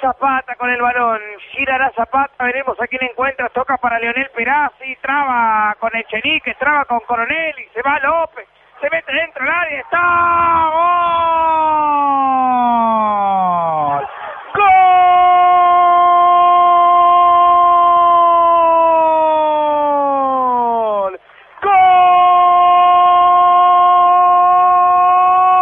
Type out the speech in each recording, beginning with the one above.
Zapata con el balón, girará Zapata, veremos a quién encuentra, toca para Leonel Perazzi, traba con Echenique, traba con Coronel y se va López, se mete dentro del área, está gol. ¡Gol!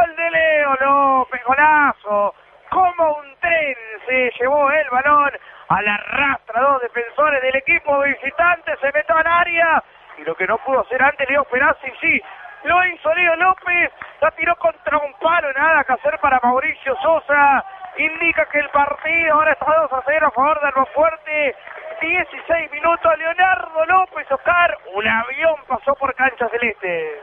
¡Gol de Leo López! ¡Golazo! Como un tren se llevó el balón a la rastra. Dos defensores del equipo visitante se metió al área. Y lo que no pudo hacer antes Leo Perazzi, sí, lo hizo Leo López. La tiró contra un palo. Nada que hacer para Mauricio Sosa. Indica que el partido ahora está 2 a 0 a favor de fuerte. 16 minutos. Leonardo López Oscar. Un avión pasó por cancha celeste.